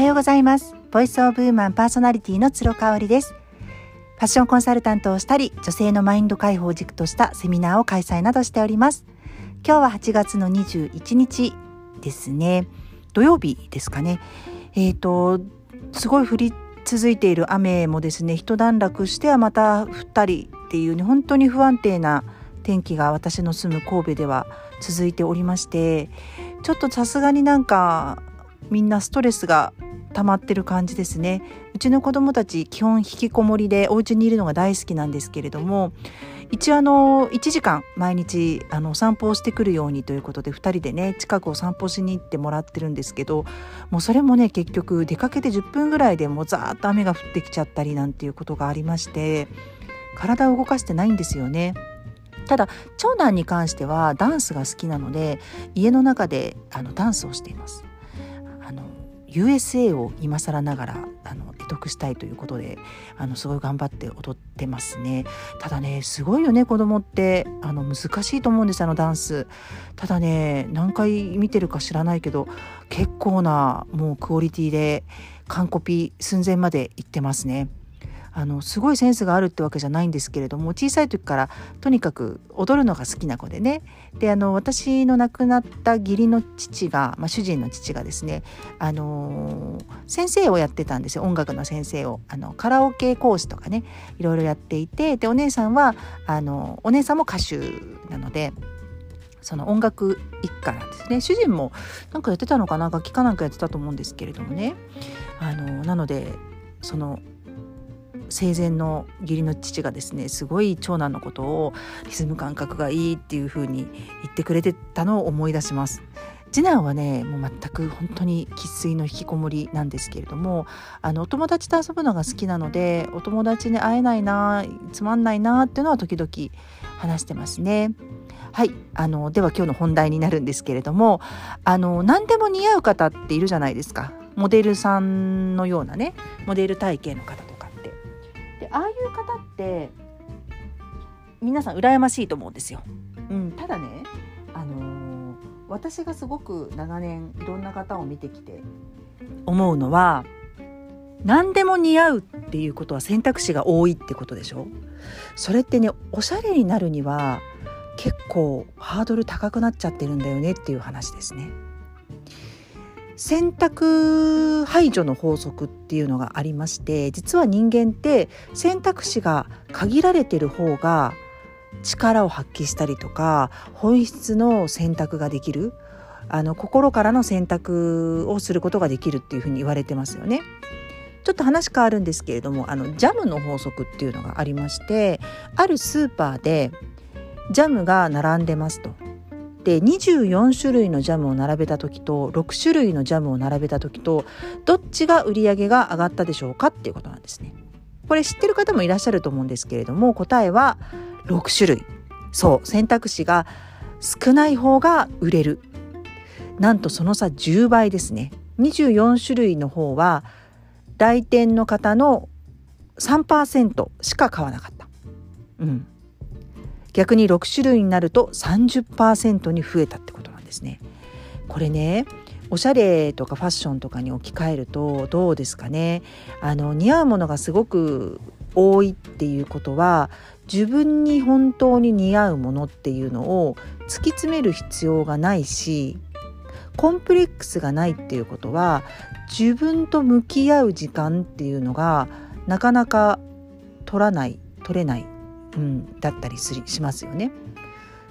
はようございます。ボイスオブウーマンパーソナリティの鶴香織です。ファッションコンサルタントをしたり女性のマインド解放軸としたセミナーを開催などしております。今日は8月の21日ですね。土曜日ですかね。えっ、ー、とすごい降り続いている雨もですね一段落してはまた降ったりっていうね本当に不安定な天気が私の住む神戸では続いておりましてちょっとさすがになんかみんなストレスが溜まってる感じですねうちの子供たち基本引きこもりでお家にいるのが大好きなんですけれども一応あの1時間毎日あの散歩をしてくるようにということで2人でね近くを散歩しに行ってもらってるんですけどもうそれもね結局出かけて10分ぐらいでもうザーッと雨が降ってきちゃったりなんていうことがありまして体を動かしてないんですよね。ただ長男に関してはダンスが好きなので家の中であのダンスをしています。USA を今更ながらあの得得したいということであのすごい頑張って踊ってますね。ただねすごいよね子供って。あの難しいと思うんですあのダンス。ただね何回見てるか知らないけど結構なもうクオリティで完コピ寸前まで行ってますね。あのすごいセンスがあるってわけじゃないんですけれども小さい時からとにかく踊るのが好きな子でね。であの私の亡くなった義理の父が、まあ、主人の父がですね、あの、先生をやってたんですよ。音楽の先生を。あのカラオケ講師とかねいろいろやっていてでお姉さんはあのお姉さんも歌手なので。その音楽一家なんですね。主人もなんかやってたのかな？楽器かなんかやってたと思うんですけれどもね。あのなのでその生前の義理の父がですねすごい長男のことをリズム感覚がいいっていう風に言ってくれてたのを思い出します。次男はねもう全く本当に生粋の引きこもりなんですけれどもあのお友達と遊ぶのが好きなのでお友達に会えないなつまんないなっていうのは時々話してますね。はいあのでは今日の本題になるんですけれどもあの何でも似合う方っているじゃないですかモデルさんのようなねモデル体型の方とでああいう方って皆さん羨ましいと思うんですよ。うん、ただね、あのー、私がすごく長年いろんな方を見てきて思うのは何でも似合うっていうことは選択肢が多いってことでしょ？それってねおしゃれになるには結構ハードル高くなっちゃってるんだよねっていう話ですね。選択排除の法則っていうのがありまして実は人間って選択肢が限られてる方が力を発揮したりとか本質の選択ができるあの心からの選択をすることができるっていうふうに言われてますよね。ちょっと話変わるんですけれどもあのジャムの法則っていうのがありましてあるスーパーでジャムが並んでますと。で24種類のジャムを並べた時と6種類のジャムを並べた時とどっちが売り上げが上がったでしょうかっていうことなんですね。これ知ってる方もいらっしゃると思うんですけれども答えは6種類そう選択肢が少ない方が売れるなんとその差10倍ですね24種類の方は来店の方の3%しか買わなかった。うん逆に6種類になると30%に増えたってことなんですね。これねおしゃれとかファッションとかに置き換えるとどうですかねあの似合うものがすごく多いっていうことは自分に本当に似合うものっていうのを突き詰める必要がないしコンプレックスがないっていうことは自分と向き合う時間っていうのがなかなか取らない取れないうん、だったりすしますよね。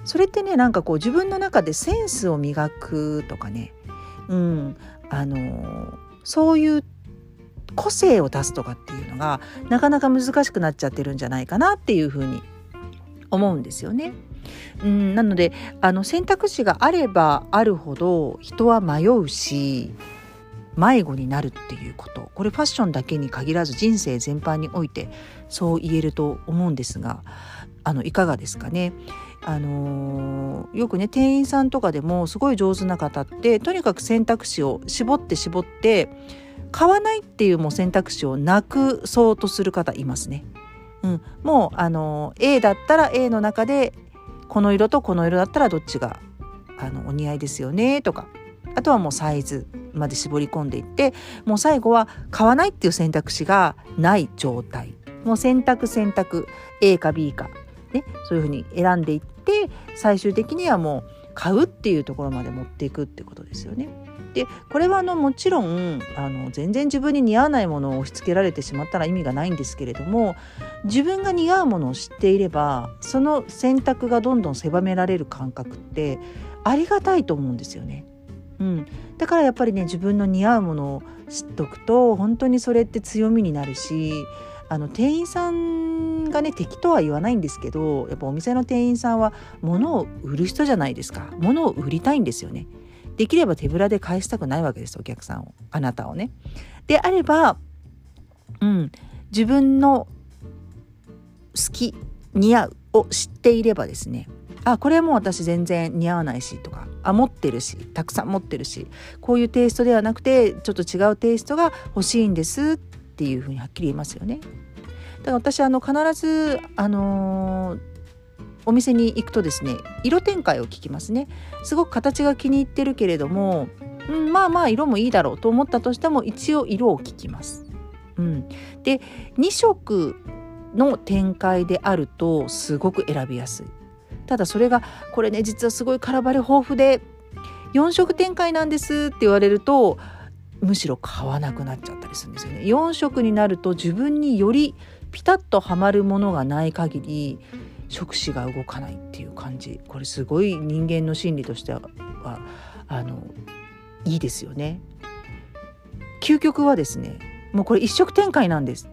それってねなんかこう自分の中でセンスを磨くとかね、うん、あのそういう個性を出すとかっていうのがなかなか難しくなっちゃってるんじゃないかなっていうふうに思うんですよね。うん、なのであの選択肢があればあるほど人は迷うし迷子になるっていうこと。これファッションだけに限らず人生全般においてそう言えると思うんですがあのいかがですかね。あのー、よくね店員さんとかでもすごい上手な方ってとにかく選択肢を絞って絞って買わないっていうもう選択肢をなくそうとする方いますね。うん、もうあの A だったら A の中でこの色とこの色だったらどっちがあのお似合いですよねとか。あとはもうサイズ。まで絞り込んでいってもう最後は買わないっていう選択肢がない状態もう選択選択 A か B か、ね、そういうふうに選んでいって最終的にはもう買うっていうところまで持っていくってことですよね。でこれはあのもちろんあの全然自分に似合わないものを押し付けられてしまったら意味がないんですけれども自分が似合うものを知っていればその選択がどんどん狭められる感覚ってありがたいと思うんですよね。うん、だからやっぱりね自分の似合うものを知っとくと本当にそれって強みになるしあの店員さんがね敵とは言わないんですけどやっぱお店の店員さんは物を売る人じゃないですか物を売りたいんですよね。できれば手ぶらで返したくないわけですお客さんをあなたをね。であれば、うん、自分の好き似合うを知っていればですねあこれも私全然似合わないしとかあ持ってるしたくさん持ってるしこういうテイストではなくてちょっと違うテイストが欲しいんですっていうふうにはっきり言いますよね。だから私あの必ずあのーお店に行くとですね色展開を聞きますねすごく形が気に入ってるけれども、うん、まあまあ色もいいだろうと思ったとしても一応色を聞きます。うん、で2色の展開であるとすごく選びやすい。ただそれがこれね実はすごい空張り豊富で4色展開なんですって言われるとむしろ買わなくなっちゃったりするんですよね。4色になると自分によりピタッとはまるものがない限り触手が動かないっていう感じこれすごい人間の心理としてはあのいいですよね。究極はですねもうこれ一色展開なんです。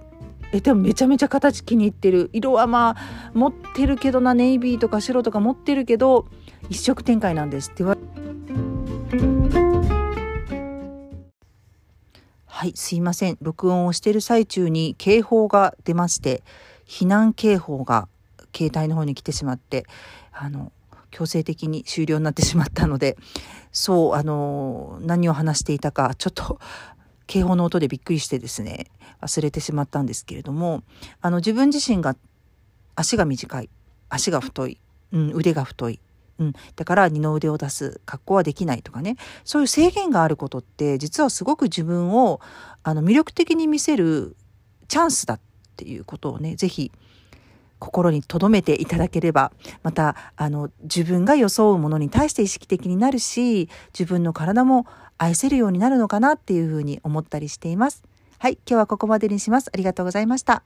えでもめちゃめちゃ形気に入ってる。色はまあ持ってるけどな。ネイビーとか白とか持ってるけど一色展開なんですって言われはいすいません。録音をしてる最中に警報が出まして避難警報が携帯の方に来てしまってあの強制的に終了になってしまったのでそうあの何を話していたかちょっと警報の音でびっくりしてですね忘れてしまったんですけれどもあの自分自身が足が短い足が太い、うん、腕が太い、うん、だから二の腕を出す格好はできないとかねそういう制限があることって実はすごく自分をあの魅力的に見せるチャンスだっていうことをね是非心に留めていただければ、また、あの、自分が装うものに対して意識的になるし、自分の体も愛せるようになるのかなっていうふうに思ったりしています。はい、今日はここまでにします。ありがとうございました。